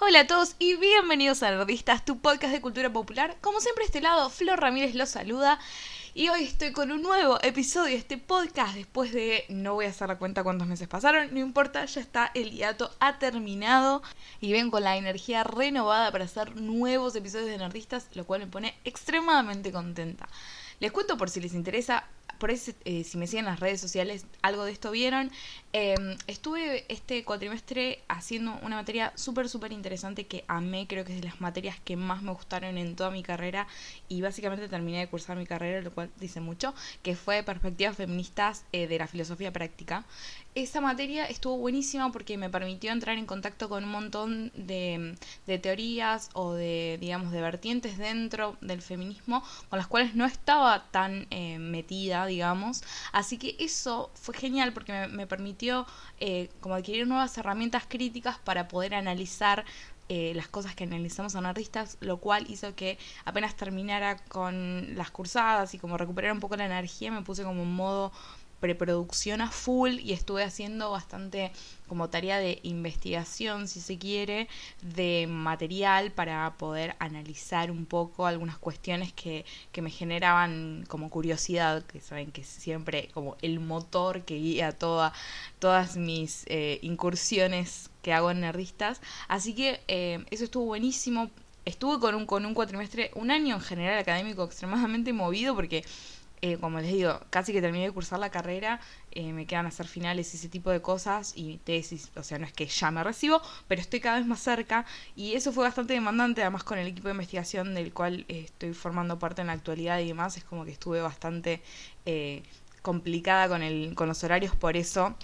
Hola a todos y bienvenidos a Nerdistas, tu podcast de cultura popular. Como siempre, este lado, Flor Ramírez los saluda. Y hoy estoy con un nuevo episodio de este podcast después de, no voy a hacer la cuenta cuántos meses pasaron, no importa, ya está, el hiato ha terminado y ven con la energía renovada para hacer nuevos episodios de Nerdistas, lo cual me pone extremadamente contenta. Les cuento por si les interesa, por eh, si me siguen en las redes sociales, algo de esto vieron. Em, estuve este cuatrimestre haciendo una materia súper, súper interesante que amé, creo que es de las materias que más me gustaron en toda mi carrera y básicamente terminé de cursar mi carrera, lo cual dice mucho, que fue Perspectivas Feministas eh, de la Filosofía Práctica. Esa materia estuvo buenísima porque me permitió entrar en contacto con un montón de, de teorías o de, digamos, de vertientes dentro del feminismo con las cuales no estaba tan eh, metida, digamos. Así que eso fue genial porque me, permitió eh, como adquirir nuevas herramientas críticas para poder analizar eh, las cosas que analizamos anarquistas, lo cual hizo que apenas terminara con las cursadas y como recuperar un poco la energía, me puse como en modo preproducción a full y estuve haciendo bastante como tarea de investigación, si se quiere, de material para poder analizar un poco algunas cuestiones que, que me generaban como curiosidad, que saben que siempre como el motor que guía toda, todas mis eh, incursiones que hago en nerdistas. Así que eh, eso estuvo buenísimo. Estuve con un, con un cuatrimestre, un año en general académico extremadamente movido porque eh, como les digo, casi que terminé de cursar la carrera, eh, me quedan hacer finales y ese tipo de cosas y tesis, o sea, no es que ya me recibo, pero estoy cada vez más cerca y eso fue bastante demandante, además con el equipo de investigación del cual eh, estoy formando parte en la actualidad y demás, es como que estuve bastante complicada con, el, con los horarios por eso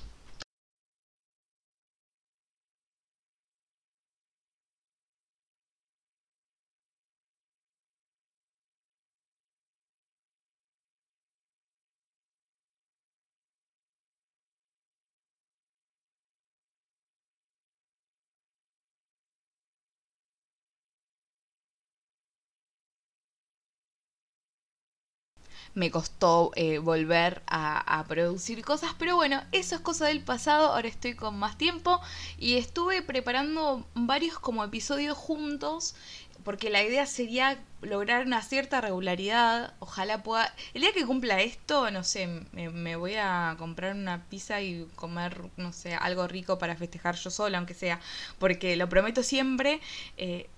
me costó eh, volver a, producir cosas, pero bueno, eso es cosa del pasado, ahora estoy con más tiempo y estuve preparando varios como episodios juntos, porque la idea sería lograr una cierta regularidad, ojalá pueda... El día que cumpla esto, no sé, me, voy a comprar una pizza y comer, no sé, algo rico para festejar yo sola, aunque sea, porque lo prometo siempre. Eh,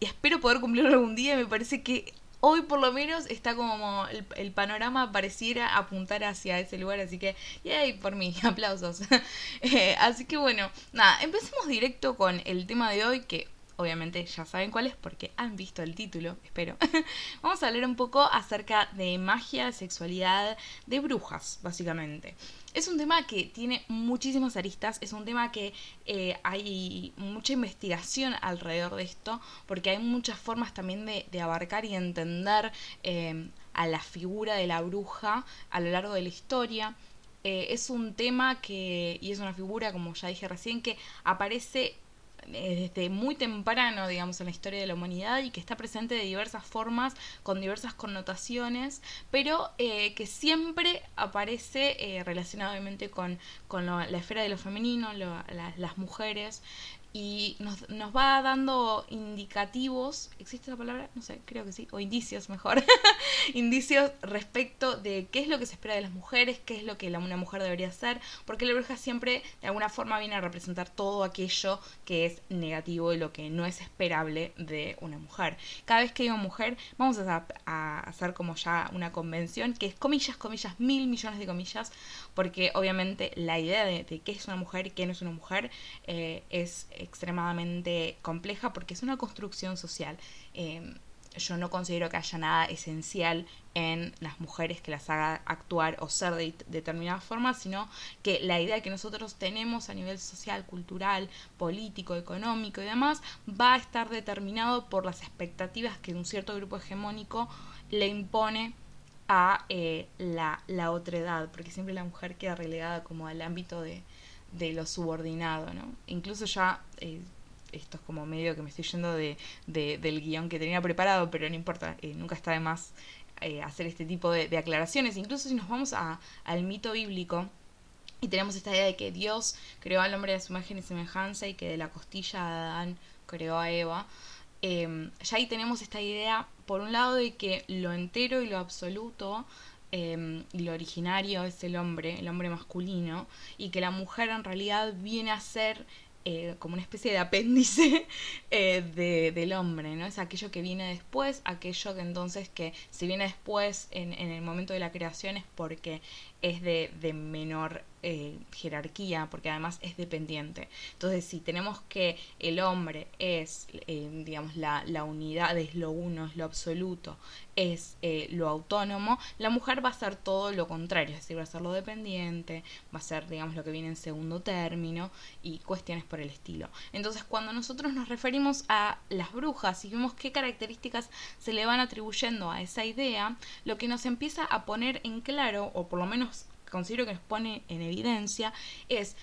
y espero poder cumplirlo algún día. Me parece que hoy por lo menos está como el, panorama pareciera apuntar hacia ese lugar, así que, yay, por mí, aplausos. Eh, así que bueno, nada, empecemos directo con el tema de hoy, que obviamente ya saben cuál es porque han visto el título, espero. Vamos a hablar un poco acerca de magia, sexualidad, de brujas, básicamente. Es un tema que tiene muchísimas aristas, es un tema que eh, hay mucha investigación alrededor de esto, porque hay muchas formas también de, abarcar y entender eh, a la figura de la bruja a lo largo de la historia. Eh, es un tema que, y es una figura, como ya dije recién, que aparece desde muy temprano, digamos, en la historia de la humanidad y que está presente de diversas formas, con diversas connotaciones, pero eh, que siempre aparece eh, relacionado obviamente con, con la esfera de lo femenino, las mujeres, y nos, nos va dando indicativos, ¿existe la palabra? No sé, creo que sí, o indicios mejor, indicios respecto de qué es lo que se espera de las mujeres, qué es lo que una mujer debería hacer, porque la bruja siempre de alguna forma viene a representar todo aquello que es negativo y lo que no es esperable de una mujer. Cada vez que digo mujer, vamos a, a hacer como ya una convención, que es comillas, comillas, mil millones de comillas, porque obviamente la idea de, qué es una mujer y qué no es una mujer eh, es extremadamente compleja porque es una construcción social. Eh, yo no considero que haya nada esencial en las mujeres que las haga actuar o ser de determinada forma, sino que la idea que nosotros tenemos a nivel social, cultural, político, económico y demás va a estar determinado por las expectativas que un cierto grupo hegemónico le impone a eh, la, la otra edad, porque siempre la mujer queda relegada como al ámbito de, de lo subordinado, ¿no? Incluso ya, eh, esto es como medio que me estoy yendo de, del guion que tenía preparado, pero no importa, eh, nunca está de más eh, hacer este tipo de, aclaraciones. Incluso si nos vamos a, al mito bíblico, y tenemos esta idea de que Dios creó al hombre de su imagen y semejanza y que de la costilla de Adán creó a Eva, em, ya ahí tenemos esta idea, por un lado, de que lo entero y lo absoluto em, lo originario es el hombre, el hombre masculino, y que la mujer en realidad viene a ser eh, como una especie de apéndice eh, de, del hombre, ¿no? Es aquello que viene después, aquello que entonces que si viene después en el momento de la creación es porque es de, de menor eh, jerarquía, porque además es dependiente. Entonces, si tenemos que el hombre es, eh, digamos, la, la, unidad, es lo uno, es lo absoluto, es eh, lo autónomo, la mujer va a ser todo lo contrario, es decir, va a ser lo dependiente, va a ser, digamos, lo que viene en segundo término y cuestiones por el estilo. Entonces, cuando nosotros nos referimos a las brujas y vemos qué características se le van atribuyendo a esa idea, lo que nos empieza a poner en claro, o por lo menos considero que nos pone en evidencia es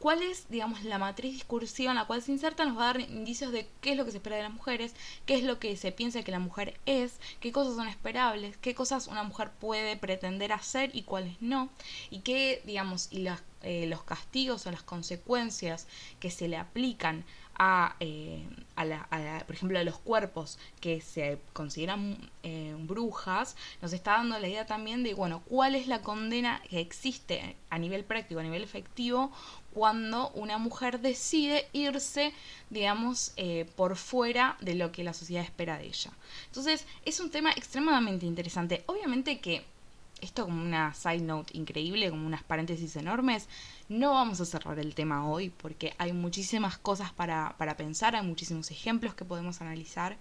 cuál es, digamos, la matriz discursiva en la cual se inserta, nos va a dar indicios de qué es lo que se espera de las mujeres, qué es lo que se piensa que la mujer es, qué cosas son esperables, qué cosas una mujer puede pretender hacer y cuáles no, y qué, digamos, y las, eh, los castigos o las consecuencias que se le aplican a, eh, a, la, a, por ejemplo, a los cuerpos que se consideran eh, brujas, nos está dando la idea también de, bueno, cuál es la condena que existe a nivel práctico, a nivel efectivo, cuando una mujer decide irse, digamos, eh, por fuera de lo que la sociedad espera de ella. Entonces, es un tema extremadamente interesante. Obviamente que esto como una side note increíble, como unas paréntesis enormes, no vamos a cerrar el tema hoy porque hay muchísimas cosas para, para pensar, hay muchísimos ejemplos que podemos analizar.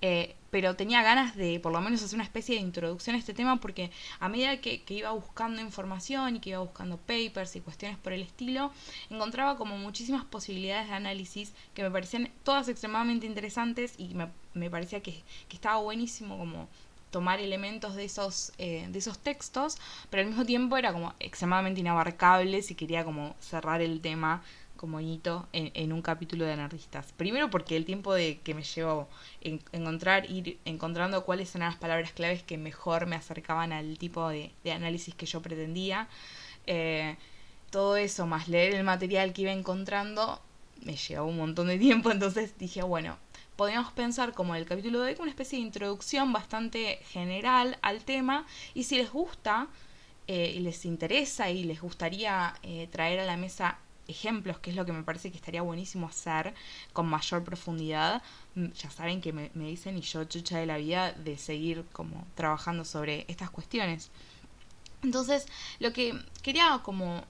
Eh, pero tenía ganas de por lo menos hacer una especie de introducción a este tema porque a medida que, iba buscando información y que iba buscando papers y cuestiones por el estilo, encontraba como muchísimas posibilidades de análisis que me parecían todas extremadamente interesantes y me, me parecía que, que estaba buenísimo como tomar elementos de esos, eh, de esos textos, pero al mismo tiempo era como extremadamente inabarcable si quería como cerrar el tema como hito en, un capítulo de anarquistas. Primero porque el tiempo de que me llevó en, encontrar, ir encontrando cuáles eran las palabras claves que mejor me acercaban al tipo de, de análisis que yo pretendía. Eh, todo eso, más leer el material que iba encontrando, me llevó un montón de tiempo, entonces dije, bueno, podríamos pensar como el capítulo de como una especie de introducción bastante general al tema y si les gusta eh, y les interesa y les gustaría eh, traer a la mesa ejemplos, que es lo que me parece que estaría buenísimo hacer con mayor profundidad, mm, ya saben que me, me dicen y yo chucha de la vida de seguir como trabajando sobre estas cuestiones. Entonces, lo que quería como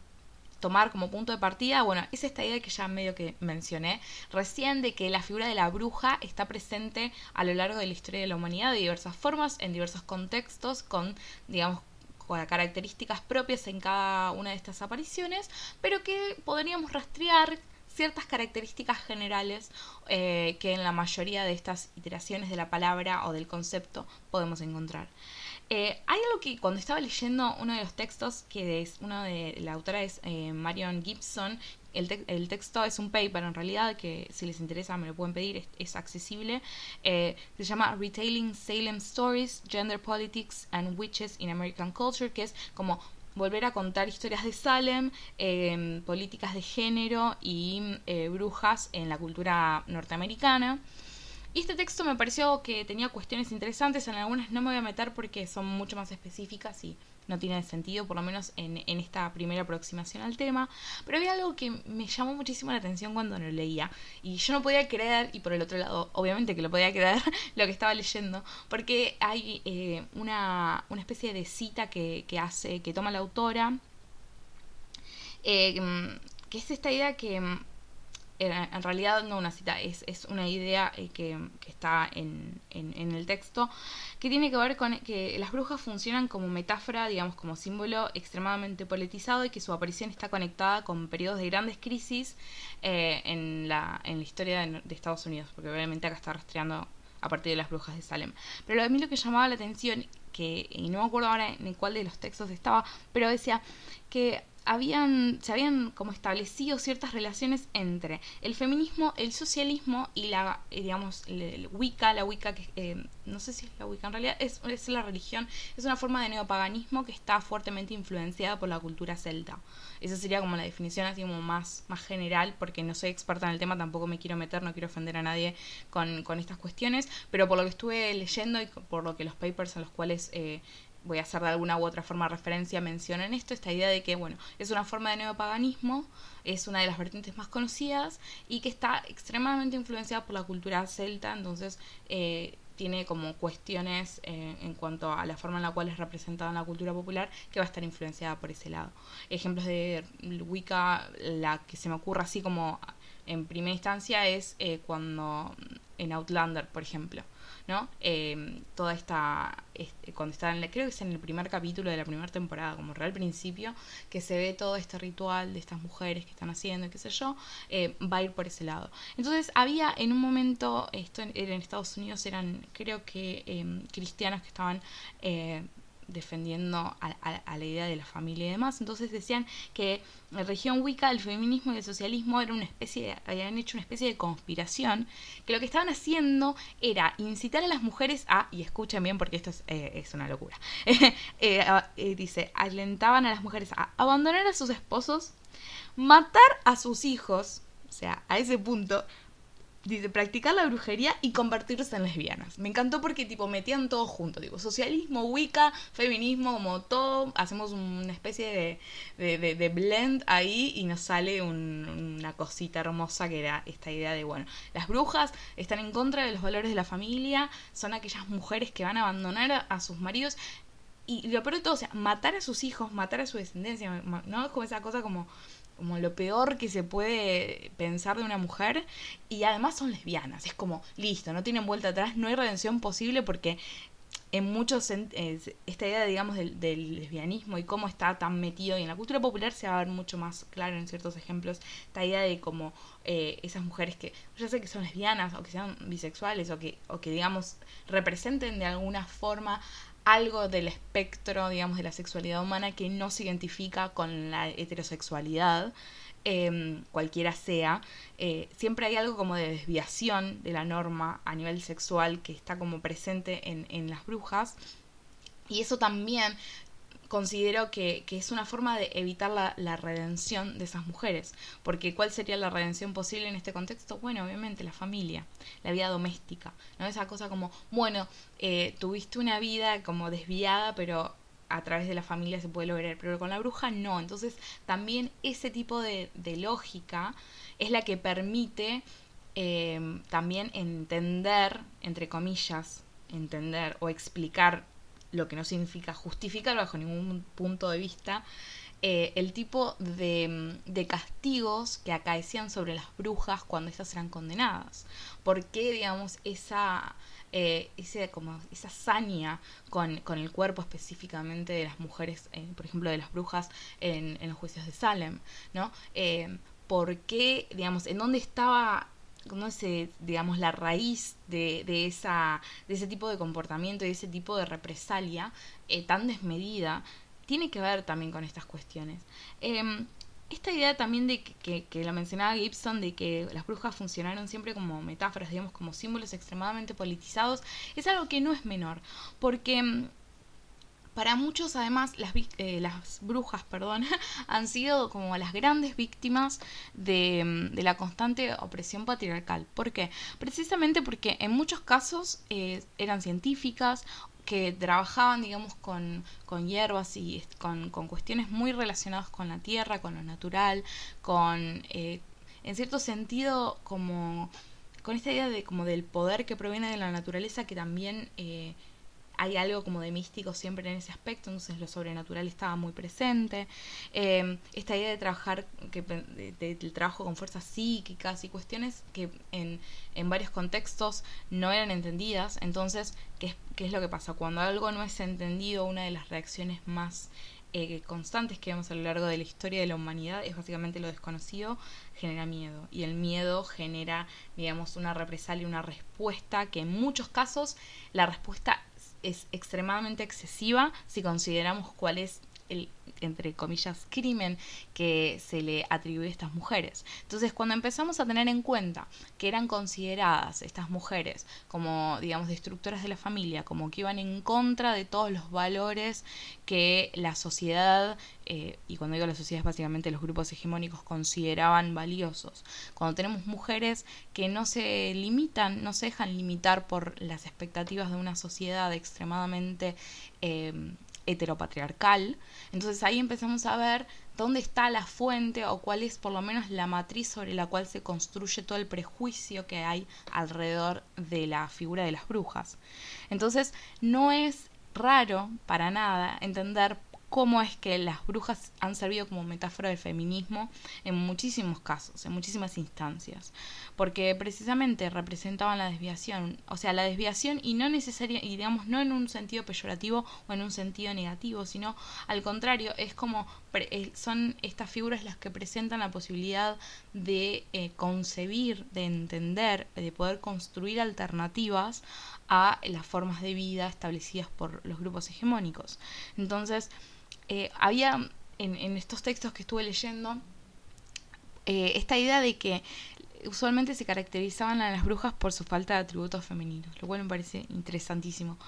tomar como punto de partida, bueno, es esta idea que ya medio que mencioné recién de que la figura de la bruja está presente a lo largo de la historia de la humanidad de diversas formas, en diversos contextos, con, digamos, con características propias en cada una de estas apariciones, pero que podríamos rastrear ciertas características generales eh, que en la mayoría de estas iteraciones de la palabra o del concepto podemos encontrar. Eh, hay algo que cuando estaba leyendo uno de los textos, que es uno de la autora es eh, Marion Gibson, el, te el, texto es un paper en realidad, que si les interesa me lo pueden pedir, es, es accesible. Eh, se llama Retailing Salem Stories, Gender Politics and Witches in American Culture, que es como volver a contar historias de Salem, eh, políticas de género y eh, brujas en la cultura norteamericana. Y este texto me pareció que tenía cuestiones interesantes, en algunas no me voy a meter porque son mucho más específicas y no tiene sentido, por lo menos en, esta primera aproximación al tema, pero había algo que me llamó muchísimo la atención cuando lo leía, y yo no podía creer, y por el otro lado, obviamente que lo podía creer, lo que estaba leyendo, porque hay eh, una, una especie de cita que, que hace, que toma la autora, eh, que es esta idea que en realidad no una cita, es, es una idea eh, que, está en, en, el texto, que tiene que ver con que las brujas funcionan como metáfora, digamos, como símbolo extremadamente politizado y que su aparición está conectada con periodos de grandes crisis eh, en, la, en la historia de, de, Estados Unidos, porque obviamente acá está rastreando a partir de las brujas de Salem. Pero a mí lo que llamaba la atención, que, y no me acuerdo ahora en cuál de los textos estaba, pero decía que habían, se habían como establecido ciertas relaciones entre el feminismo, el socialismo y la, eh, digamos, el, Wicca, la Wicca que eh, no sé si es la Wicca en realidad, es, es la religión, es una forma de neopaganismo que está fuertemente influenciada por la cultura celta. Esa sería como la definición así como más, más general, porque no soy experta en el tema, tampoco me quiero meter, no quiero ofender a nadie con, con estas cuestiones, pero por lo que estuve leyendo y por lo que los papers en los cuales eh, voy a hacer de alguna u otra forma referencia, mencionan esto, esta idea de que, bueno, es una forma de neopaganismo, es una de las vertientes más conocidas y que está extremadamente influenciada por la cultura celta, entonces eh, tiene como cuestiones eh, en cuanto a la forma en la cual es representada en la cultura popular que va a estar influenciada por ese lado. Ejemplos de Wicca, la que se me ocurre así como en primera instancia es eh, cuando en Outlander, por ejemplo ¿no? Eh, toda esta, este, cuando está creo que es en el primer capítulo de la primera temporada, como real principio, que se ve todo este ritual de estas mujeres que están haciendo y qué sé yo, eh, va a ir por ese lado. Entonces había en un momento, esto en, en Estados Unidos eran creo que eh, cristianos que estaban eh, defendiendo a, la idea de la familia y demás. Entonces decían que la región Wicca, el feminismo y el socialismo era una especie habían hecho una especie de conspiración, que lo que estaban haciendo era incitar a las mujeres a, y escuchen bien porque esto es, eh, una locura, eh, eh, dice, alentaban a las mujeres a abandonar a sus esposos, matar a sus hijos, o sea, a ese punto, dice, practicar la brujería y convertirse en lesbianas. Me encantó porque, tipo, metían todo junto, tipo, socialismo, wicca, feminismo, como todo, hacemos una especie de, de, de, blend ahí y nos sale una cosita hermosa que era esta idea de, bueno, las brujas están en contra de los valores de la familia, son aquellas mujeres que van a abandonar a, sus maridos y lo peor de todo, o sea, matar a sus hijos, matar a su descendencia, ¿no? Es como esa cosa como como lo peor que se puede pensar de una mujer y además son lesbianas. Es como, listo, no tienen vuelta atrás, no hay redención posible porque en muchos esta idea digamos del, lesbianismo y cómo está tan metido y en la cultura popular se va a ver mucho más claro en ciertos ejemplos esta idea de como eh, esas mujeres que ya sé que son lesbianas o que sean bisexuales o que o que digamos representen de alguna forma algo del espectro, digamos, de la sexualidad humana que no se identifica con la heterosexualidad, em, cualquiera sea, eh, siempre hay algo como de desviación de la norma a nivel sexual que está como presente en, en las brujas. Y eso también considero que, es una forma de evitar la, redención de esas mujeres. Porque ¿cuál sería la redención posible en este contexto? Bueno, obviamente la familia, la vida doméstica, ¿no? Esa cosa como, bueno, eh, tuviste una vida como desviada, pero a través de la familia se puede lograr, pero con la bruja no. Entonces también ese tipo de, lógica es la que permite eh, también entender, entre comillas, entender o explicar lo que no significa justificar bajo ningún punto de vista, eh, el tipo de, de, castigos que acaecían sobre las brujas cuando éstas eran condenadas. ¿Por qué, digamos, esa, eh, como esa saña con, con, el cuerpo específicamente de las mujeres, eh, por ejemplo, de las brujas en, en, los juicios de Salem? ¿no? ¿Por qué, digamos, en dónde estaba conoce, digamos, la raíz de, de, esa, de ese tipo de comportamiento y ese tipo de represalia eh, tan desmedida, tiene que ver también con estas cuestiones. Em, esta idea también de que, que, lo mencionaba Gibson, de que las brujas funcionaron siempre como metáforas, digamos, como símbolos extremadamente politizados, es algo que no es menor, porque em, para muchos, además, las, eh, las brujas, perdón, han sido como las grandes víctimas de, mm, de, la constante opresión patriarcal. ¿Por qué? Precisamente porque en muchos casos eh, eran científicas que trabajaban, digamos, con, con hierbas y con, con, cuestiones muy relacionadas con la tierra, con lo natural, con, eh, en cierto sentido, como con esta idea de como del poder que proviene de la naturaleza que también eh, hay algo como de místico siempre en ese aspecto, entonces lo sobrenatural estaba muy presente. Eh, esta idea de trabajar, que, del trabajo con fuerzas psíquicas y cuestiones que en, en varios contextos no eran entendidas. Entonces, ¿qué ¿qué es lo que pasa? Cuando algo no es entendido, una de las reacciones más eh, constantes que vemos a lo largo de la historia de la humanidad es básicamente lo desconocido genera miedo y el miedo genera digamos una represalia una respuesta que en muchos casos la respuesta es extremadamente excesiva si consideramos cuál es el entre comillas, crimen que se le atribuye a estas mujeres. Entonces, cuando empezamos a tener en cuenta que eran consideradas estas mujeres como, digamos, destructoras de la familia, como que iban en contra de todos los valores que la sociedad, eh, y cuando digo la sociedad es básicamente los grupos hegemónicos, consideraban valiosos. Cuando tenemos mujeres que no se limitan, no se dejan limitar por las expectativas de una sociedad extremadamente... Eh, heteropatriarcal. Entonces ahí empezamos a ver dónde está la fuente o cuál es por lo menos la matriz sobre la cual se construye todo el prejuicio que hay alrededor de la figura de las brujas. Entonces no es raro para nada entender cómo es que las brujas han servido como metáfora del feminismo en muchísimos casos, en muchísimas instancias, porque precisamente representaban la desviación, o sea, la desviación y no necesaria, y digamos, no en un sentido peyorativo o en un sentido negativo, sino al contrario, es como eh, son estas figuras las que presentan la posibilidad de eh, concebir, de entender, de poder construir alternativas a las formas de vida establecidas por los grupos hegemónicos. Entonces, eh, había en, estos textos que estuve leyendo eh, esta idea de que usualmente se caracterizaban a las brujas por su falta de atributos femeninos, lo cual me parece interesantísimo.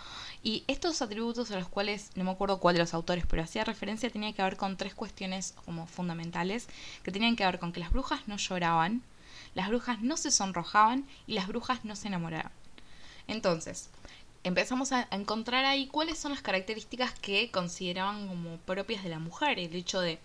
Y estos atributos a los cuales, no me acuerdo cuál de los autores, pero hacía referencia, tenía que ver con tres cuestiones como fundamentales, que tenían que ver con que las brujas no lloraban, las brujas no se sonrojaban y las brujas no se enamoraban. Entonces, empezamos a encontrar ahí cuáles son las características que consideraban como propias de la mujer, el hecho de,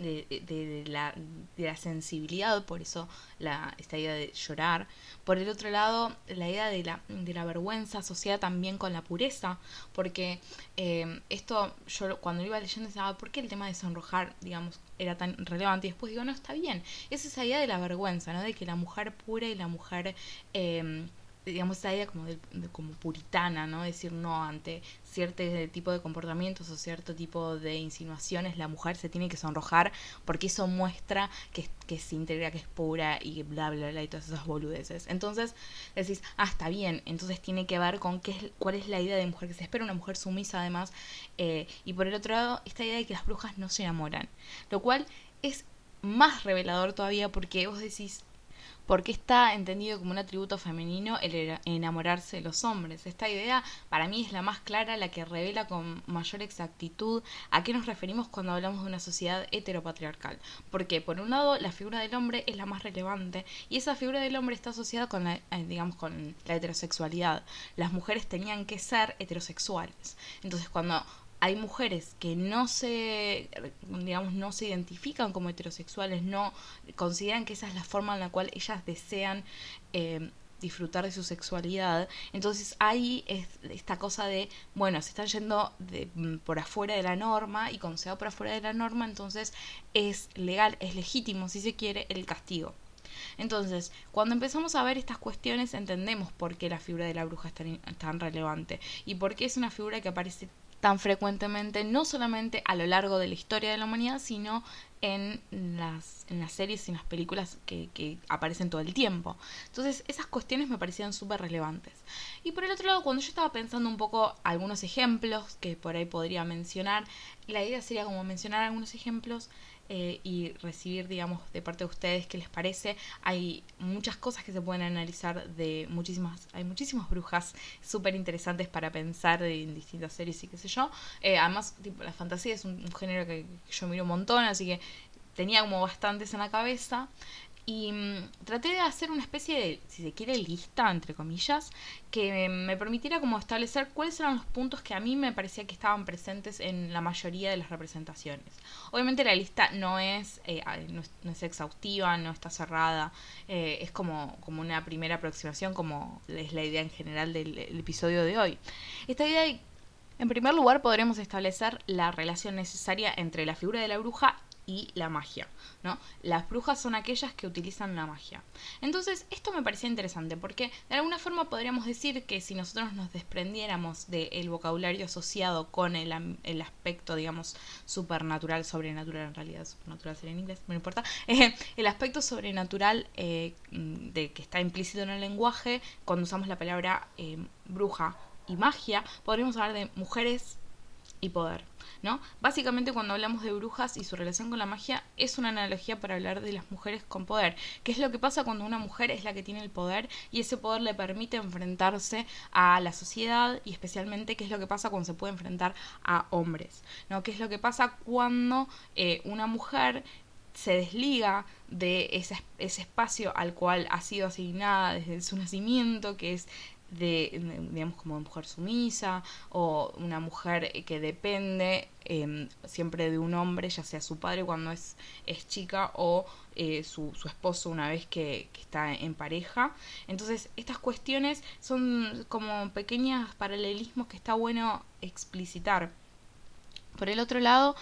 de, la, de la sensibilidad, por eso la, esta idea de llorar. Por el otro lado, la idea de la, de la vergüenza asociada también con la pureza, porque eh, esto yo cuando iba leyendo decía, ¿por qué el tema de sonrojar, digamos, era tan relevante? Y después digo, no, está bien, es esa idea de la vergüenza, ¿no? De que la mujer pura y la mujer... Eh, digamos, esa idea como, de, como puritana, ¿no? Decir no ante cierto tipo de comportamientos o cierto tipo de insinuaciones, la mujer se tiene que sonrojar porque eso muestra que, que se integra, que es pura y bla, bla, bla, y todas esas boludeces. Entonces decís, ah, está bien, entonces tiene que ver con qué es, cuál es la idea de mujer que se espera, una mujer sumisa además, eh, y por el otro lado, esta idea de que las brujas no se enamoran, lo cual es más revelador todavía porque vos decís, porque está entendido como un atributo femenino el enamorarse de los hombres. Esta idea para mí es la más clara, la que revela con mayor exactitud a qué nos referimos cuando hablamos de una sociedad heteropatriarcal. Porque por un lado la figura del hombre es la más relevante y esa figura del hombre está asociada con la, eh, digamos, con la heterosexualidad. Las mujeres tenían que ser heterosexuales. Entonces cuando hay mujeres que no se, digamos, no se identifican como heterosexuales, no consideran que esa es la forma en la cual ellas desean eh, disfrutar de su sexualidad. Entonces ahí es esta cosa de, bueno, se están yendo mm, por afuera de la norma y cuando se va por afuera de la norma, entonces es legal, es legítimo, si se quiere, el castigo. Entonces, cuando empezamos a ver estas cuestiones, entendemos por qué la figura de la bruja es tan, tan relevante y por qué es una figura que aparece tan frecuentemente, no solamente a lo largo de la historia de la humanidad, sino en las, en las series y en las películas que, que aparecen todo el tiempo. Entonces, esas cuestiones me parecían súper relevantes. Y por el otro lado, cuando yo estaba pensando un poco algunos ejemplos que por ahí podría mencionar, la idea sería como mencionar algunos ejemplos eh, y recibir, digamos, de parte de ustedes qué les parece. Hay muchas cosas que se pueden analizar de muchísimas, hay muchísimas brujas súper interesantes para pensar en distintas series y qué sé yo. Eh, además, tipo, la fantasía es un, género que, que yo miro un montón, así que tenía como bastantes en la cabeza y mm, traté de hacer una especie de, si se quiere, lista, entre comillas, que me permitiera como establecer cuáles eran los puntos que a mí me parecía que estaban presentes en la mayoría de las representaciones. Obviamente la lista no es, eh, no, es exhaustiva, no está cerrada, eh, es como, como una primera aproximación, como es la idea en general del, episodio de hoy. Esta idea en primer lugar, podremos establecer la relación necesaria entre la figura de la bruja y la magia, ¿no? Las brujas son aquellas que utilizan la magia. Entonces, esto me parecía interesante porque de alguna forma podríamos decir que si nosotros nos desprendiéramos del vocabulario asociado con el, aspecto, digamos, supernatural, sobrenatural en realidad, supernatural sería en inglés, no importa, eh, el aspecto sobrenatural eh, de que está implícito en el lenguaje, cuando usamos la palabra eh, bruja y magia, podríamos hablar de mujeres y poder. ¿No? Básicamente cuando hablamos de brujas y su relación con la magia es una analogía para hablar de las mujeres con poder, que es lo que pasa cuando una mujer es la que tiene el poder y ese poder le permite enfrentarse a la sociedad y especialmente qué es lo que pasa cuando se puede enfrentar a hombres, ¿no? ¿Qué es lo que pasa cuando eh, una mujer se desliga de ese, ese espacio al cual ha sido asignada desde su nacimiento, que es de, digamos, como mujer sumisa o una mujer que depende em, siempre de un hombre, ya sea su padre cuando es, es chica o eh, su, su, esposo una vez que, que, está en pareja. Entonces, estas cuestiones son como pequeños paralelismos que está bueno explicitar. Por el otro lado,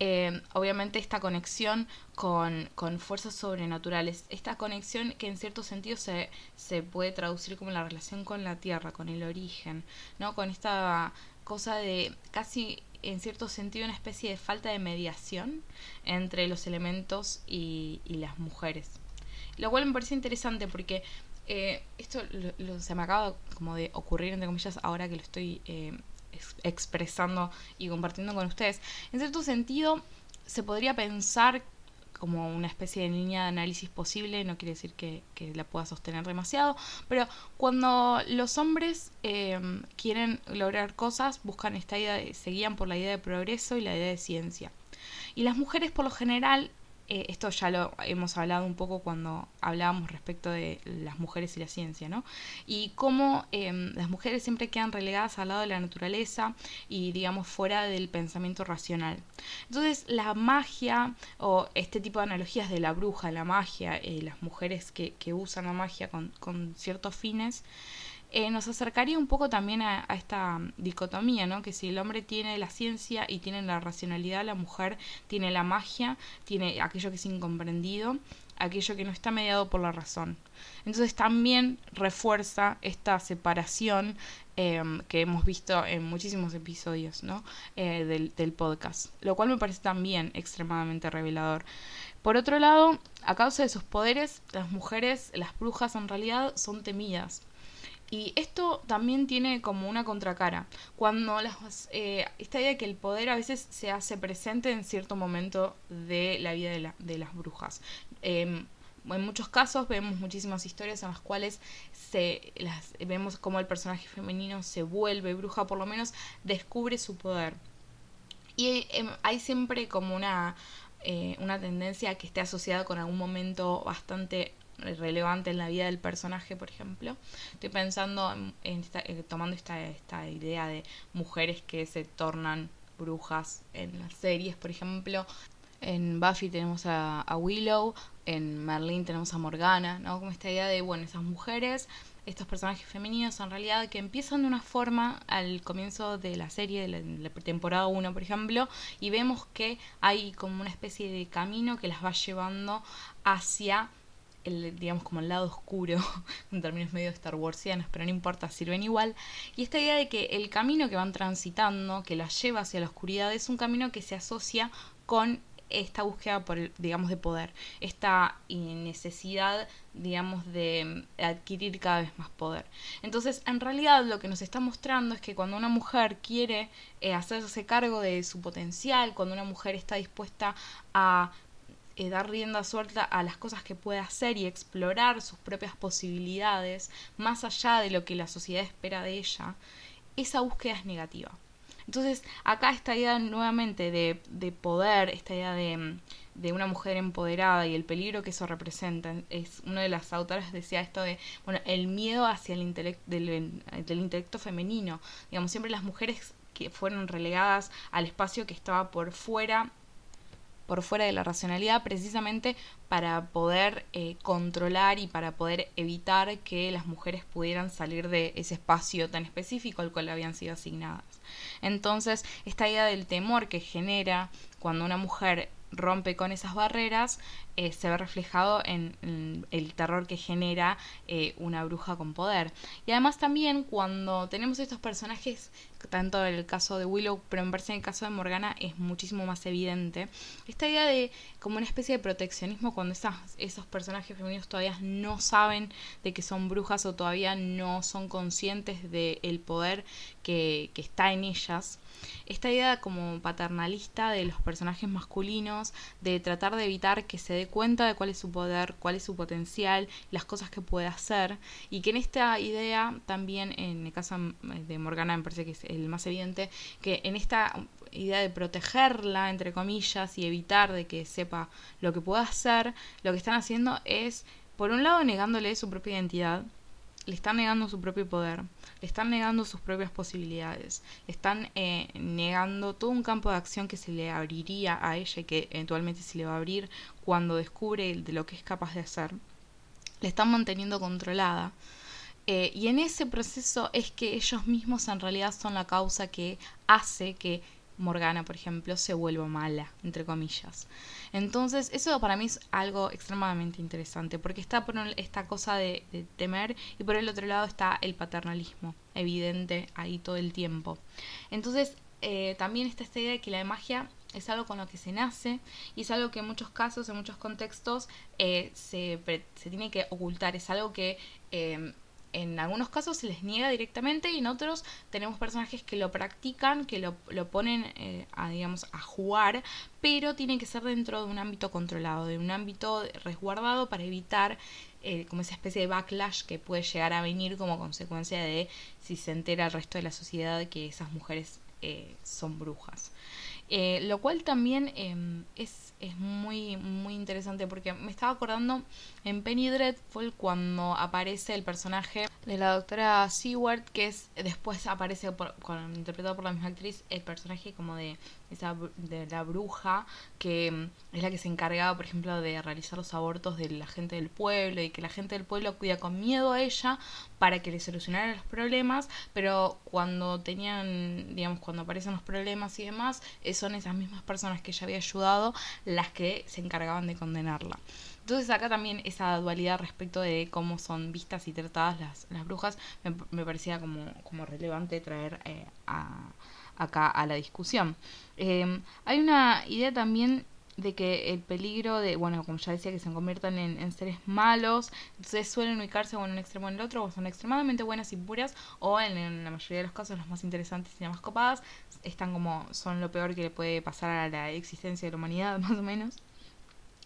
eh, obviamente esta conexión con, con, fuerzas sobrenaturales, esta conexión que en cierto sentido se, se puede traducir como la relación con la tierra, con el origen, ¿no? Con esta cosa de casi en cierto sentido una especie de falta de mediación entre los elementos y, las mujeres. Lo cual me parece interesante porque eh, esto lo, se me acaba como de ocurrir, entre comillas, ahora que lo estoy eh, expresando y compartiendo con ustedes. En cierto sentido, se podría pensar como una especie de línea de análisis posible, no quiere decir que, la pueda sostener demasiado, pero cuando los hombres eh, quieren lograr cosas, buscan esta idea, se guían por la idea de progreso y la idea de ciencia. Y las mujeres por lo general eh, esto ya lo hemos hablado un poco cuando hablábamos respecto de las mujeres y la ciencia, ¿no? Y cómo em, las mujeres siempre quedan relegadas al lado de la naturaleza y, digamos, fuera del pensamiento racional. Entonces, la magia o este tipo de analogías de la bruja, la magia, eh, las mujeres que, usan la magia con ciertos fines, eh, nos acercaría un poco también a, esta dicotomía, ¿no? Que si el hombre tiene la ciencia y tiene la racionalidad, la mujer tiene la magia, tiene aquello que es incomprendido, aquello que no está mediado por la razón. Entonces también refuerza esta separación em, que hemos visto en muchísimos episodios ¿no? Eh, del podcast, lo cual me parece también extremadamente revelador. Por otro lado, a causa de sus poderes, las mujeres, las brujas en realidad son temidas. Y esto también tiene como una contracara. Cuando eh, esta idea de que el poder a veces se hace presente en cierto momento de la vida de las brujas. Em, en muchos casos vemos muchísimas historias en las cuales se las vemos como el personaje femenino se vuelve bruja, por lo menos descubre su poder. Y em, hay siempre como una, eh, una tendencia que esté asociada con algún momento bastante relevante en la vida del personaje, por ejemplo. Estoy pensando en, eh, tomando esta, esta idea de mujeres que se tornan brujas en las series, por ejemplo. En Buffy tenemos a, Willow, en Merlin tenemos a Morgana, ¿no? Como esta idea de, bueno, esas mujeres, estos personajes femeninos en realidad que empiezan de una forma al comienzo de la serie, de la, temporada 1, por ejemplo, y vemos que hay como una especie de camino que las va llevando hacia el, digamos, como el lado oscuro, en términos medio Star Warsianos, pero no importa, sirven igual. Y esta idea de que el camino que van transitando, que las lleva hacia la oscuridad, es un camino que se asocia con esta búsqueda por digamos de poder esta necesidad digamos de adquirir cada vez más poder entonces en realidad lo que nos está mostrando es que cuando una mujer quiere eh, hacerse cargo de su potencial cuando una mujer está dispuesta a eh, dar rienda suelta a las cosas que puede hacer y explorar sus propias posibilidades más allá de lo que la sociedad espera de ella, esa búsqueda es negativa. Entonces, acá esta idea nuevamente de, de poder, esta idea de, de, una mujer empoderada y el peligro que eso representa, es una de las autoras decía esto de, bueno, el miedo hacia el intelecto, del, del intelecto femenino. Digamos, siempre las mujeres que fueron relegadas al espacio que estaba por fuera por fuera de la racionalidad precisamente para poder eh, controlar y para poder evitar que las mujeres pudieran salir de ese espacio tan específico al cual habían sido asignadas. Entonces, esta idea del temor que genera cuando una mujer rompe con esas barreras, eh, se ve reflejado en, el terror que genera eh, una bruja con poder. Y además también cuando tenemos estos personajes, tanto en el caso de Willow, pero me parece en el caso de Morgana es muchísimo más evidente, esta idea de como una especie de proteccionismo cuando esas, esos personajes femeninos todavía no saben de que son brujas o todavía no son conscientes del poder que, que está en ellas esta idea como paternalista de los personajes masculinos, de tratar de evitar que se dé cuenta de cuál es su poder, cuál es su potencial, las cosas que puede hacer, y que en esta idea también, en el caso de Morgana me parece que es el más evidente, que en esta idea de protegerla, entre comillas, y evitar de que sepa lo que pueda hacer, lo que están haciendo es, por un lado, negándole su propia identidad, le están negando su propio poder, le están negando sus propias posibilidades, le están eh, negando todo un campo de acción que se le abriría a ella y que eventualmente se le va a abrir cuando descubre de lo que es capaz de hacer. Le están manteniendo controlada. Eh, y en ese proceso es que ellos mismos en realidad son la causa que hace que Morgana, por ejemplo, se vuelva mala, entre comillas. Entonces, eso para mí es algo extremadamente interesante, porque está por esta cosa de, temer y por el otro lado está el paternalismo, evidente ahí todo el tiempo. Entonces, eh, también está esta idea de que la magia es algo con lo que se nace y es algo que en muchos casos, en muchos contextos, eh, se, se, tiene que ocultar, es algo que... Eh, en algunos casos se les niega directamente y en otros tenemos personajes que lo practican, que lo, lo ponen eh, a, digamos, a jugar, pero tiene que ser dentro de un ámbito controlado, de un ámbito resguardado para evitar eh, como esa especie de backlash que puede llegar a venir como consecuencia de si se entera el resto de la sociedad que esas mujeres eh, son brujas. Lo cual también em, es, es, muy, muy interesante porque me estaba acordando en Penny Dreadful, cuando aparece el personaje de la doctora Seward, que es después aparece interpretado por la misma actriz, el personaje como de esa de la bruja, que mm, es la que se encargaba, por ejemplo, de realizar los abortos de la gente del pueblo y que la gente del pueblo cuida con miedo a ella para que le solucionara los problemas, pero cuando tenían, digamos, cuando aparecen los problemas y demás, eh, son esas mismas personas que ella había ayudado las que se encargaban de condenarla. Entonces acá también esa dualidad respecto de cómo son vistas y tratadas las, las brujas me, parecía como, como relevante traer eh, a, acá a la discusión. Em, hay una idea también de que el peligro de, bueno, como ya decía, que se conviertan en, seres malos, entonces suelen ubicarse en un extremo o en el otro, o son extremadamente buenas y puras, o en, en, la mayoría de los casos, las más interesantes y las más copadas, están como, son lo peor que le puede pasar a la existencia de la humanidad, más o menos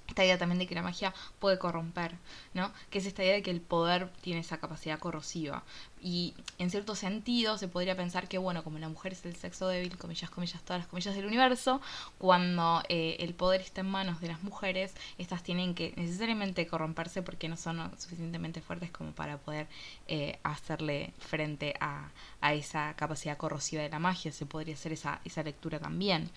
esta idea también de que la magia puede corromper, ¿no? Que es esta idea de que el poder tiene esa capacidad corrosiva. Y en cierto sentido se podría pensar que, bueno, como la mujer es el sexo débil, comillas, comillas, todas las comillas del universo, cuando eh, el poder está en manos de las mujeres, estas tienen que necesariamente corromperse porque no son suficientemente fuertes como para poder eh, hacerle frente a, a esa capacidad corrosiva de la magia. Se podría hacer esa, esa lectura también.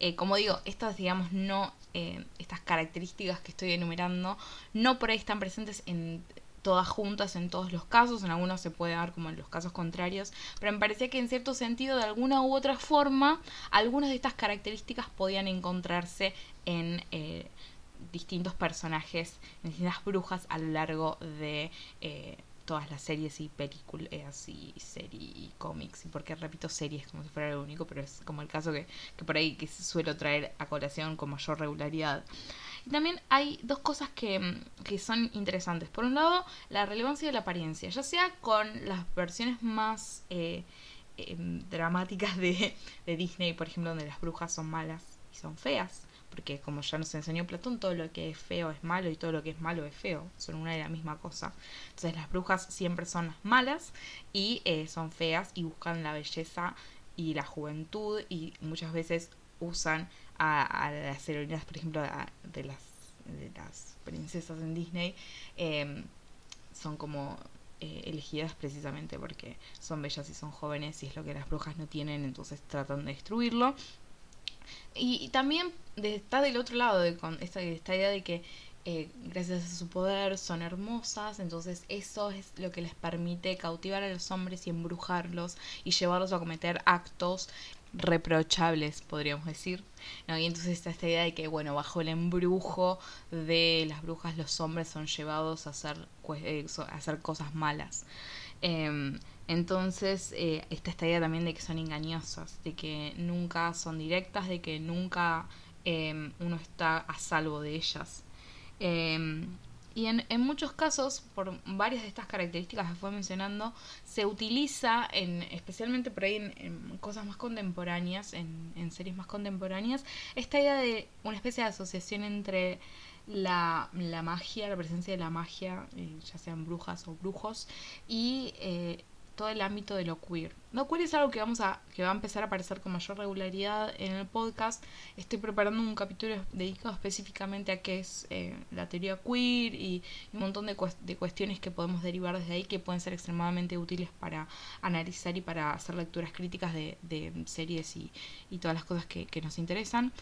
Eh, como digo, estas, digamos, no, eh, estas características que estoy enumerando, no por ahí están presentes en todas juntas en todos los casos, en algunos se puede dar como en los casos contrarios, pero me parecía que en cierto sentido, de alguna u otra forma, algunas de estas características podían encontrarse en eh, distintos personajes, en distintas brujas a lo largo de todas las series y películas y series y cómics. Y porque repito series como si fuera lo único, pero es como el caso que, que por ahí que suelo traer a colación con mayor regularidad. Y también hay dos cosas que, que, son interesantes. Por un lado, la relevancia de la apariencia, ya sea con las versiones más eh, em, dramáticas de, de Disney, por ejemplo, donde las brujas son malas y son feas porque como ya nos enseñó Platón, todo lo que es feo es malo y todo lo que es malo es feo, son una y la misma cosa. Entonces las brujas siempre son malas y eh, son feas y buscan la belleza y la juventud y muchas veces usan a, las heroínas, por ejemplo, de, las, de las princesas en Disney, em, son como eh, elegidas precisamente porque son bellas y son jóvenes y es lo que las brujas no tienen, entonces tratan de destruirlo. Y, también está del otro lado de con esta, esta idea de que eh, gracias a su poder son hermosas, entonces eso es lo que les permite cautivar a los hombres y embrujarlos y llevarlos a cometer actos reprochables, podríamos decir. ¿no? Y entonces está esta idea de que, bueno, bajo el embrujo de las brujas, los hombres son llevados a hacer, eh, a hacer cosas malas. Em, entonces eh, está esta idea también de que son engañosas, de que nunca son directas, de que nunca em, uno está a salvo de ellas. Em, y en, muchos casos, por varias de estas características que fue mencionando, se utiliza, en, especialmente por ahí en, cosas más contemporáneas, en, en, series más contemporáneas, esta idea de una especie de asociación entre la, la magia, la presencia de la magia, eh, ya sean brujas o brujos, y eh, todo el ámbito de lo queer. Lo queer es algo que vamos a que va a empezar a aparecer con mayor regularidad en el podcast. Estoy preparando un capítulo dedicado específicamente a qué es eh, la teoría queer y, un montón de, de, cuestiones que podemos derivar desde ahí que pueden ser extremadamente útiles para analizar y para hacer lecturas críticas de, de series y, todas las cosas que nos interesan.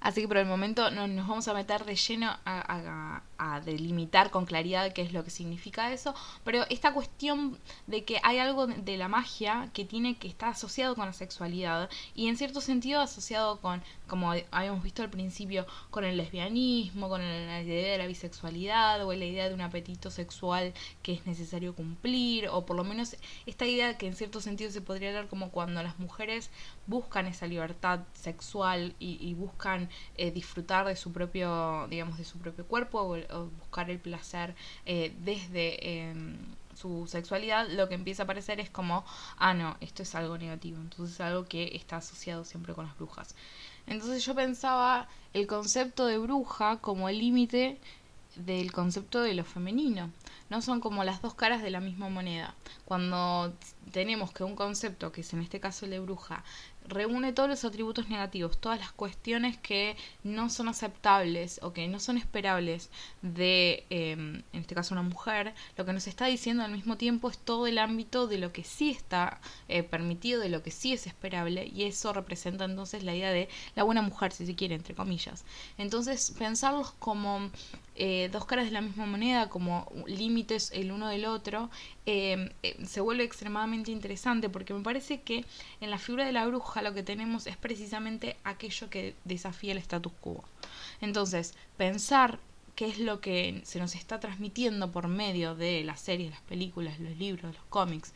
Así que por el momento no nos vamos a meter de lleno a, delimitar con claridad qué es lo que significa eso, pero esta cuestión de que hay algo de la magia que tiene que estar asociado con la sexualidad y en cierto sentido asociado con, como habíamos visto al principio, con el lesbianismo, con la idea de la bisexualidad o la idea de un apetito sexual que es necesario cumplir, o por lo menos esta idea que en cierto sentido se podría ver como cuando las mujeres buscan esa libertad sexual y buscan eh, disfrutar de su propio, digamos, de su propio cuerpo o, buscar el placer eh, desde em, su sexualidad, lo que empieza a parecer es como, ah, no, esto es algo negativo, entonces es algo que está asociado siempre con las brujas. Entonces yo pensaba el concepto de bruja como el límite del concepto de lo femenino. No son como las dos caras de la misma moneda. Cuando tenemos que un concepto, que es en este caso el de bruja, reúne todos los atributos negativos, todas las cuestiones que no son aceptables o que no son esperables de, em, en este caso, una mujer, lo que nos está diciendo al mismo tiempo es todo el ámbito de lo que sí está eh, permitido, de lo que sí es esperable, y eso representa entonces la idea de la buena mujer, si se quiere, entre comillas. Entonces, pensarlos como eh, dos caras de la misma moneda, como límites el uno del otro, em, eh, se vuelve extremadamente interesante porque me parece que en la figura de la bruja lo que tenemos es precisamente aquello que desafía el status quo. Entonces, pensar qué es lo que se nos está transmitiendo por medio de las series, las películas, los libros, los cómics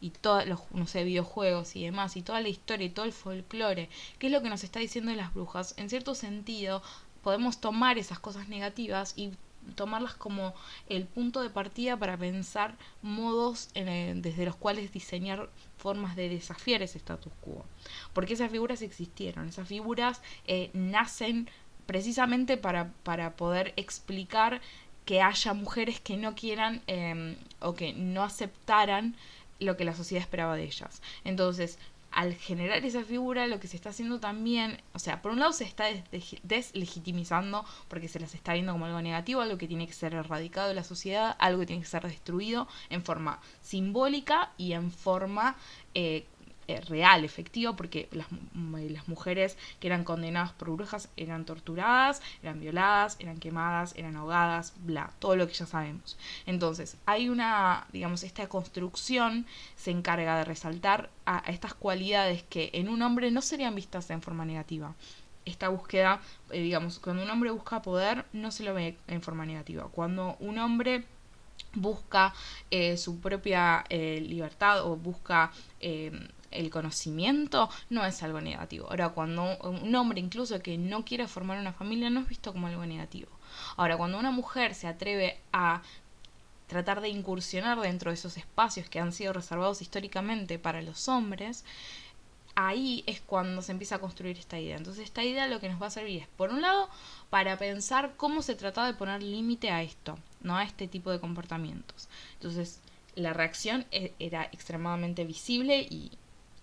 y todos los no sé, videojuegos y demás, y toda la historia y todo el folclore, qué es lo que nos está diciendo de las brujas, en cierto sentido podemos tomar esas cosas negativas y tomarlas como el punto de partida para pensar modos desde los cuales diseñar formas de desafiar ese status quo. Porque esas figuras existieron, esas figuras eh, nacen precisamente para, para poder explicar que haya mujeres que no quieran em, o que no aceptaran lo que la sociedad esperaba de ellas. Entonces, al generar esa figura, lo que se está haciendo también, o sea, por un lado se está deslegitimizando porque se las está viendo como algo negativo, algo que tiene que ser erradicado de la sociedad, algo que tiene que ser destruido en forma simbólica y en forma eh, eh, real, efectivo, porque las, las, mujeres que eran condenadas por brujas eran torturadas, eran violadas, eran quemadas, eran ahogadas, bla, todo lo que ya sabemos. Entonces, hay una, digamos, esta construcción se encarga de resaltar a, estas cualidades que en un hombre no serían vistas en forma negativa esta búsqueda, eh, digamos, cuando un hombre busca poder, no se lo ve en forma negativa. Cuando un hombre busca eh, su propia libertad o busca el conocimiento no es algo negativo. Ahora, cuando un hombre incluso que no quiere formar una familia no es visto como algo negativo. Ahora, cuando una mujer se atreve a tratar de incursionar dentro de esos espacios que han sido reservados históricamente para los hombres, ahí es cuando se empieza a construir esta idea. Entonces esta idea lo que nos va a servir es, por un lado, para pensar cómo se trataba de poner límite a esto, no a este tipo de comportamientos. Entonces la reacción e-, era extremadamente visible y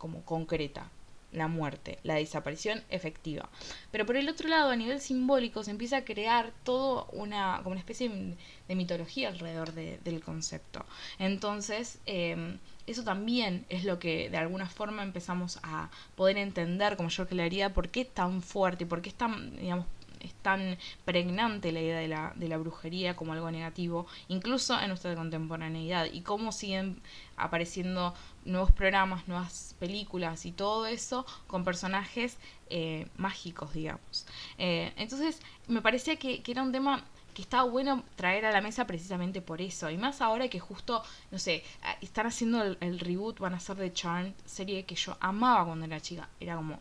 como concreta, la muerte, la desaparición efectiva. Pero por el otro lado, a nivel simbólico, se empieza a crear todo una, como una especie de mitología alrededor del concepto. Entonces, em, eso también es lo que de alguna forma empezamos a poder entender como yo que por qué es tan fuerte y por qué es tan, digamos, es tan pregnante la idea de la, de la brujería como algo negativo, incluso en nuestra contemporaneidad, y cómo siguen apareciendo nuevos programas, nuevas películas y todo eso con personajes eh, mágicos, digamos. Eh, entonces, me parecía que, que era un tema que estaba bueno traer a la mesa precisamente por eso. Y más ahora que justo, no sé, están haciendo el, reboot, van a hacer de Charm, serie que yo amaba cuando era chica. Era como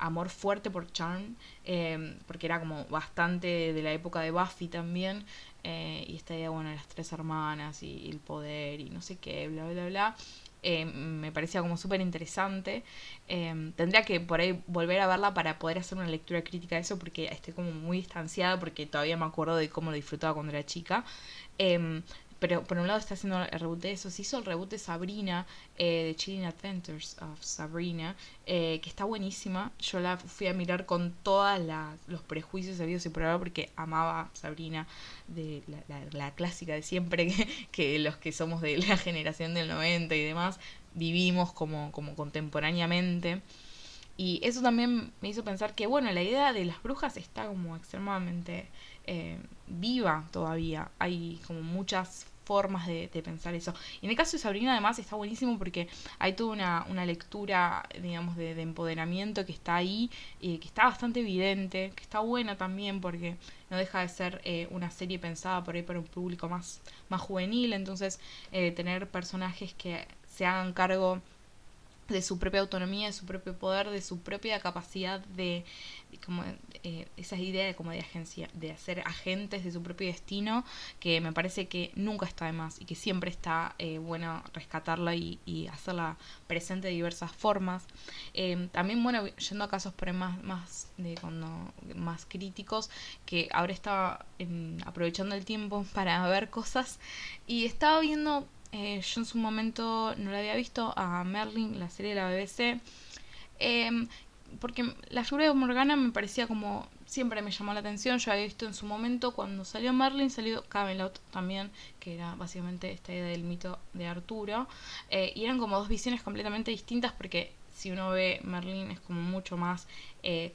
amor fuerte por Charm, eh, porque era como bastante de la época de Buffy también. Eh, y esta idea, bueno, las tres hermanas y, el poder y no sé qué, bla, bla, bla. Eh, me parecía como súper interesante. Eh, tendría que por ahí volver a verla para poder hacer una lectura crítica de eso porque estoy como muy distanciada porque todavía me acuerdo de cómo lo disfrutaba cuando era chica. Pero por un lado está haciendo el reboot de eso. Se hizo el reboot de Sabrina, eh, de Chilling Adventures of Sabrina, eh, que está buenísima. Yo la fui a mirar con todos los prejuicios habidos y por ahora porque amaba Sabrina, de la, clásica de siempre, que, que, los que somos de la generación del 90 y demás vivimos como, como contemporáneamente. Y eso también me hizo pensar que, bueno, la idea de las brujas está como extremadamente eh, viva todavía. Hay como muchas formas de, pensar eso. Y en el caso de Sabrina además está buenísimo porque hay toda una, una lectura, digamos, de, empoderamiento que está ahí, y que está bastante evidente, que está buena también porque no deja de ser eh, una serie pensada por ahí para un público más, más juvenil, entonces eh, tener personajes que se hagan cargo de su propia autonomía, de su propio poder, de su propia capacidad de, como eh, esas ideas de como de agencia, de hacer agentes de su propio destino, que me parece que nunca está de más y que siempre está eh, bueno rescatarla y, hacerla presente de diversas formas. Eh, también, bueno, yendo a casos por más, más de cuando más críticos, que ahora estaba aprovechando el tiempo para ver cosas y estaba viendo eh, yo en su momento no la había visto a Merlin, la serie de la BBC. Em, porque la figura de Morgana me parecía como siempre me llamó la atención. Yo había visto en su momento cuando salió Merlin, salió Camelot también, que era básicamente esta idea del mito de Arturo. Eh, y eran como dos visiones completamente distintas porque si uno ve Merlin es como mucho más eh,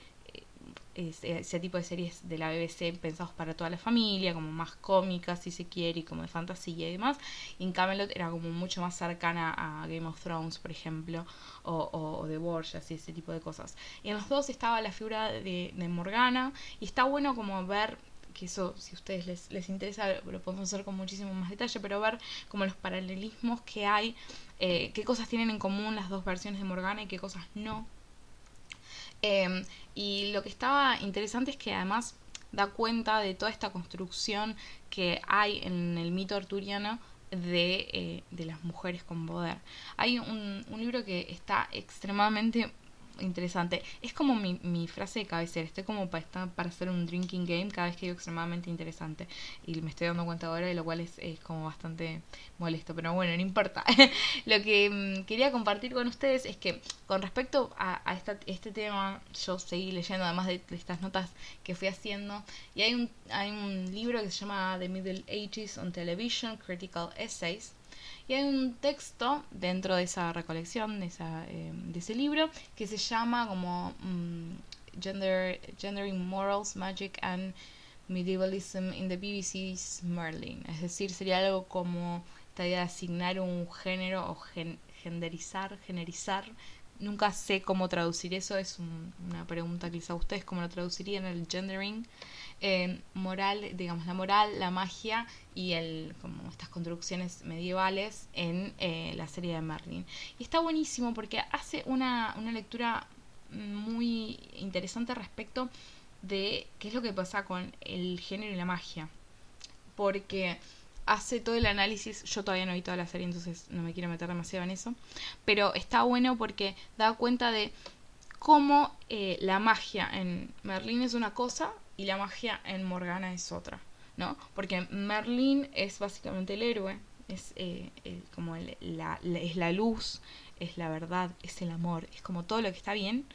ese tipo de series de la BBC pensados para toda la familia, como más cómicas si se quiere, y como de fantasía y demás. Y en Camelot era como mucho más cercana a Game of Thrones, por ejemplo, o, o, de Borges y ese tipo de cosas. Y en los dos estaba la figura de, Morgana, y está bueno como ver que eso, si a ustedes les, les interesa, lo podemos hacer con muchísimo más detalle, pero ver como los paralelismos que hay, eh, qué cosas tienen en común las dos versiones de Morgana y qué cosas no. Em, y lo que estaba interesante es que además da cuenta de toda esta construcción que hay en el mito arturiano de, eh, de las mujeres con poder. Hay un, un libro que está extremadamente interesante. Es como mi, frase de cabecera. Estoy como para, estar, para hacer un drinking game cada vez que digo extremadamente interesante. Y me estoy dando cuenta ahora, de lo cual es, como bastante molesto. Pero bueno, no importa. lo que mm, quería compartir con ustedes es que con respecto a, a esta, este tema, yo seguí leyendo además de, de, estas notas que fui haciendo. Y hay un, hay un libro que se llama The Middle Ages on Television, Critical Essays y hay un texto dentro de esa recolección, de, esa, eh, de ese libro, que se llama como mm, Gender, Gendering Morals, Magic and Medievalism in the BBC's Merlin. Es decir, sería algo como esta idea de asignar un género o genderizar, generizar. Nunca sé cómo traducir eso, es una pregunta que les a ustedes, cómo lo traducirían el gendering. Eh, moral, digamos, la moral, la magia y el, como estas construcciones medievales en eh, la serie de Merlin. Y está buenísimo porque hace una, una lectura muy interesante respecto de qué es lo que pasa con el género y la magia. Porque hace todo el análisis, yo todavía no visto toda la serie, entonces no me quiero meter demasiado en eso, pero está bueno porque da cuenta de cómo eh, la magia en Merlin es una cosa y la magia en Morgana es otra, ¿no? Porque Merlin es básicamente el héroe, es eh, como la, es la luz, es la verdad, es el amor, es como todo lo que está bien.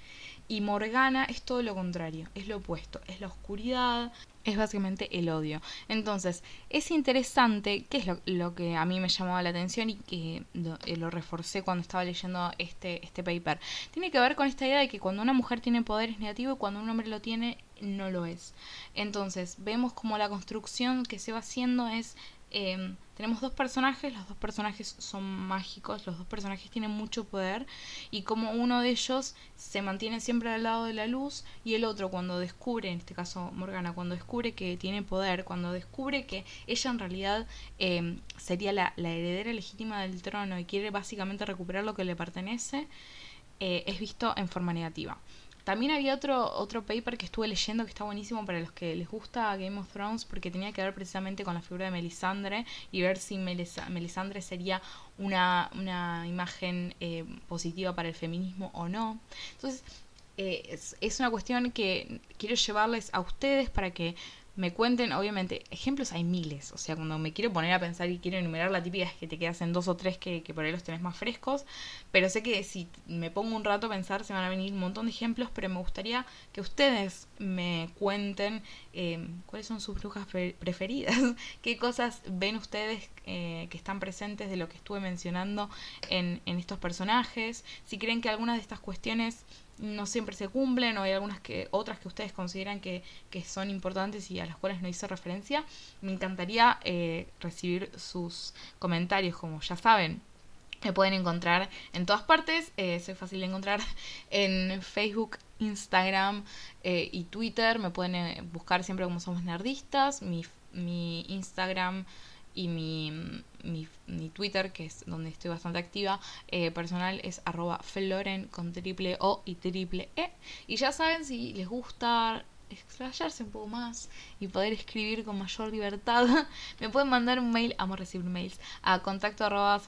Y Morgana es todo lo contrario, es lo opuesto, es la oscuridad, es básicamente el odio. Entonces, es interesante, que es lo, que a mí me llamaba la atención y que lo, eh, lo, reforcé cuando estaba leyendo este, este paper. Tiene que ver con esta idea de que cuando una mujer tiene poder es negativo y cuando un hombre lo tiene no lo es. Entonces, vemos como la construcción que se va haciendo es Em, tenemos dos personajes, los dos personajes son mágicos, los dos personajes tienen mucho poder y como uno de ellos se mantiene siempre al lado de la luz y el otro cuando descubre, en este caso Morgana, cuando descubre que tiene poder, cuando descubre que ella en realidad em, sería la, la, heredera legítima del trono y quiere básicamente recuperar lo que le pertenece, eh, es visto en forma negativa. También había otro, otro paper que estuve leyendo que está buenísimo para los que les gusta Game of Thrones porque tenía que ver precisamente con la figura de Melisandre y ver si Melisandre sería una, una imagen eh, positiva para el feminismo o no. Entonces, eh, es, es una cuestión que quiero llevarles a ustedes para que me cuenten, obviamente, ejemplos hay miles. O sea, cuando me quiero poner a pensar y quiero enumerar la típica es que te quedas en dos o tres que, por ahí los tenés más frescos. Pero sé que si me pongo un rato a pensar se van a venir un montón de ejemplos, pero me gustaría que ustedes me cuenten eh, cuáles son sus brujas preferidas, qué cosas ven ustedes eh, que están presentes de lo que estuve mencionando en, en estos personajes, si creen que algunas de estas cuestiones no siempre se cumplen o hay algunas que otras que ustedes consideran que, son importantes y a las cuales no hice referencia me encantaría eh, recibir sus comentarios como ya saben. Me pueden encontrar en todas partes eh, soy fácil de encontrar en Facebook Instagram eh, y Twitter. Me pueden buscar siempre como somos nerdistas. Mi, mi Instagram y mi, mi, Twitter, que es donde estoy bastante activa, eh, personal es arroba floren con triple O y triple E. Y ya saben, si les gusta explayarse un poco más y poder escribir con mayor libertad, me pueden mandar un mail, amo recibir mails, a contacto arroba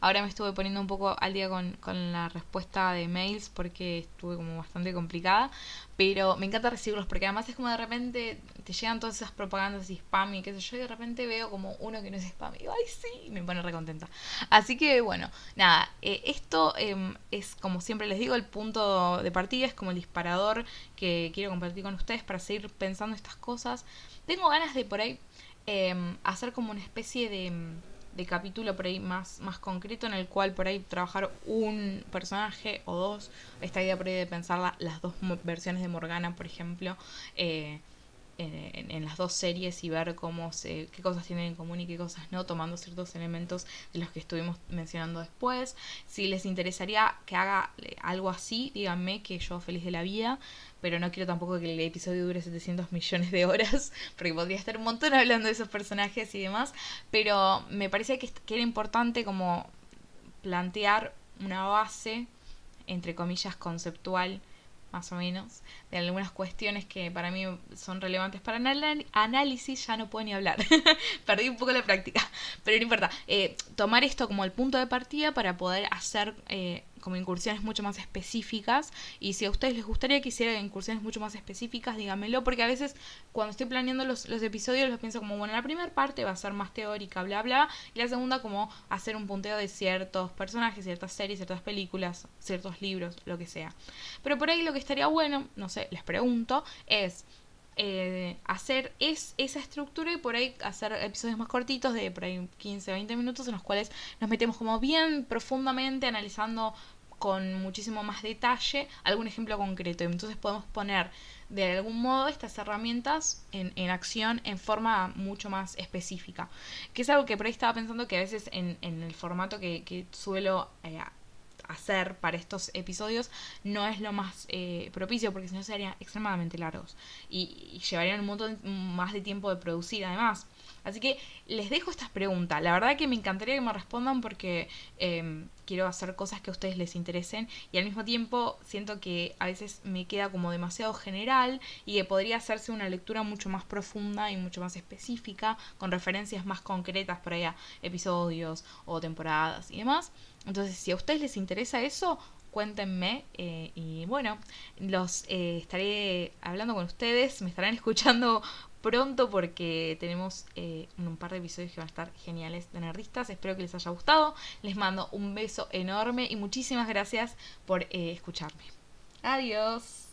Ahora me estuve poniendo un poco al día con, con la respuesta de mails porque estuve como bastante complicada, pero me encanta recibirlos porque además es como de repente te llegan todas esas propagandas y spam y qué sé yo, y de repente veo como uno que no es spam y digo, ay sí, me pone recontenta. Así que bueno, nada, eh, esto em, es como siempre les digo, el punto de partida, es como el disparador que quiero compartir con ustedes para seguir pensando estas cosas. Tengo ganas de por ahí em, hacer como una especie de de capítulo por ahí más, más concreto en el cual por ahí trabajar un personaje o dos. Esta idea por ahí de pensar las dos versiones de Morgana, por ejemplo, eh, en, las dos series y ver cómo se, qué cosas tienen en común y qué cosas no, tomando ciertos elementos de los que estuvimos mencionando después. Si les interesaría que haga eh, algo así, díganme que yo feliz de la vida, pero no quiero tampoco que el episodio dure 700 millones de horas, porque podría estar un montón hablando de esos personajes y demás, pero me parecía que, que era importante como plantear una base, entre comillas, conceptual más o menos, de algunas cuestiones que para mí son relevantes para análisis, ya no puedo ni hablar. Perdí un poco la práctica, pero no importa. Eh, tomar esto como el punto de partida para poder hacer eh, como incursiones mucho más específicas y si a ustedes les gustaría que hiciera incursiones mucho más específicas, díganmelo, porque a veces cuando estoy planeando los, los episodios los pienso como, bueno, la primera parte va a ser más teórica, bla, bla, y la segunda como hacer un punteo de ciertos personajes, ciertas series, ciertas películas, ciertos libros, lo que sea. Pero por ahí lo que estaría bueno, no sé, les pregunto, es... Eh, hacer es, esa estructura y por ahí hacer episodios más cortitos de por ahí 15, 20 minutos en los cuales nos metemos como bien profundamente analizando con muchísimo más detalle algún ejemplo concreto. Entonces podemos poner de algún modo estas herramientas en, acción en forma mucho más específica. Que es algo que por ahí estaba pensando que a veces en, en el formato que, que suelo eh, hacer para estos episodios no es lo más eh, propicio porque si no serían extremadamente largos y, llevarían un montón más de tiempo de producir además. Así que les dejo estas preguntas. La verdad que me encantaría que me respondan porque em, quiero hacer cosas que a ustedes les interesen y al mismo tiempo siento que a veces me queda como demasiado general y que podría hacerse una lectura mucho más profunda y mucho más específica con referencias más concretas por allá, episodios o temporadas y demás. Entonces, si a ustedes les interesa eso, cuéntenme eh, y bueno, los eh, estaré hablando con ustedes, me estarán escuchando pronto porque tenemos eh, un par de episodios que van a estar geniales de nerdistas. Espero que les haya gustado. Les mando un beso enorme y muchísimas gracias por escucharme. Adiós.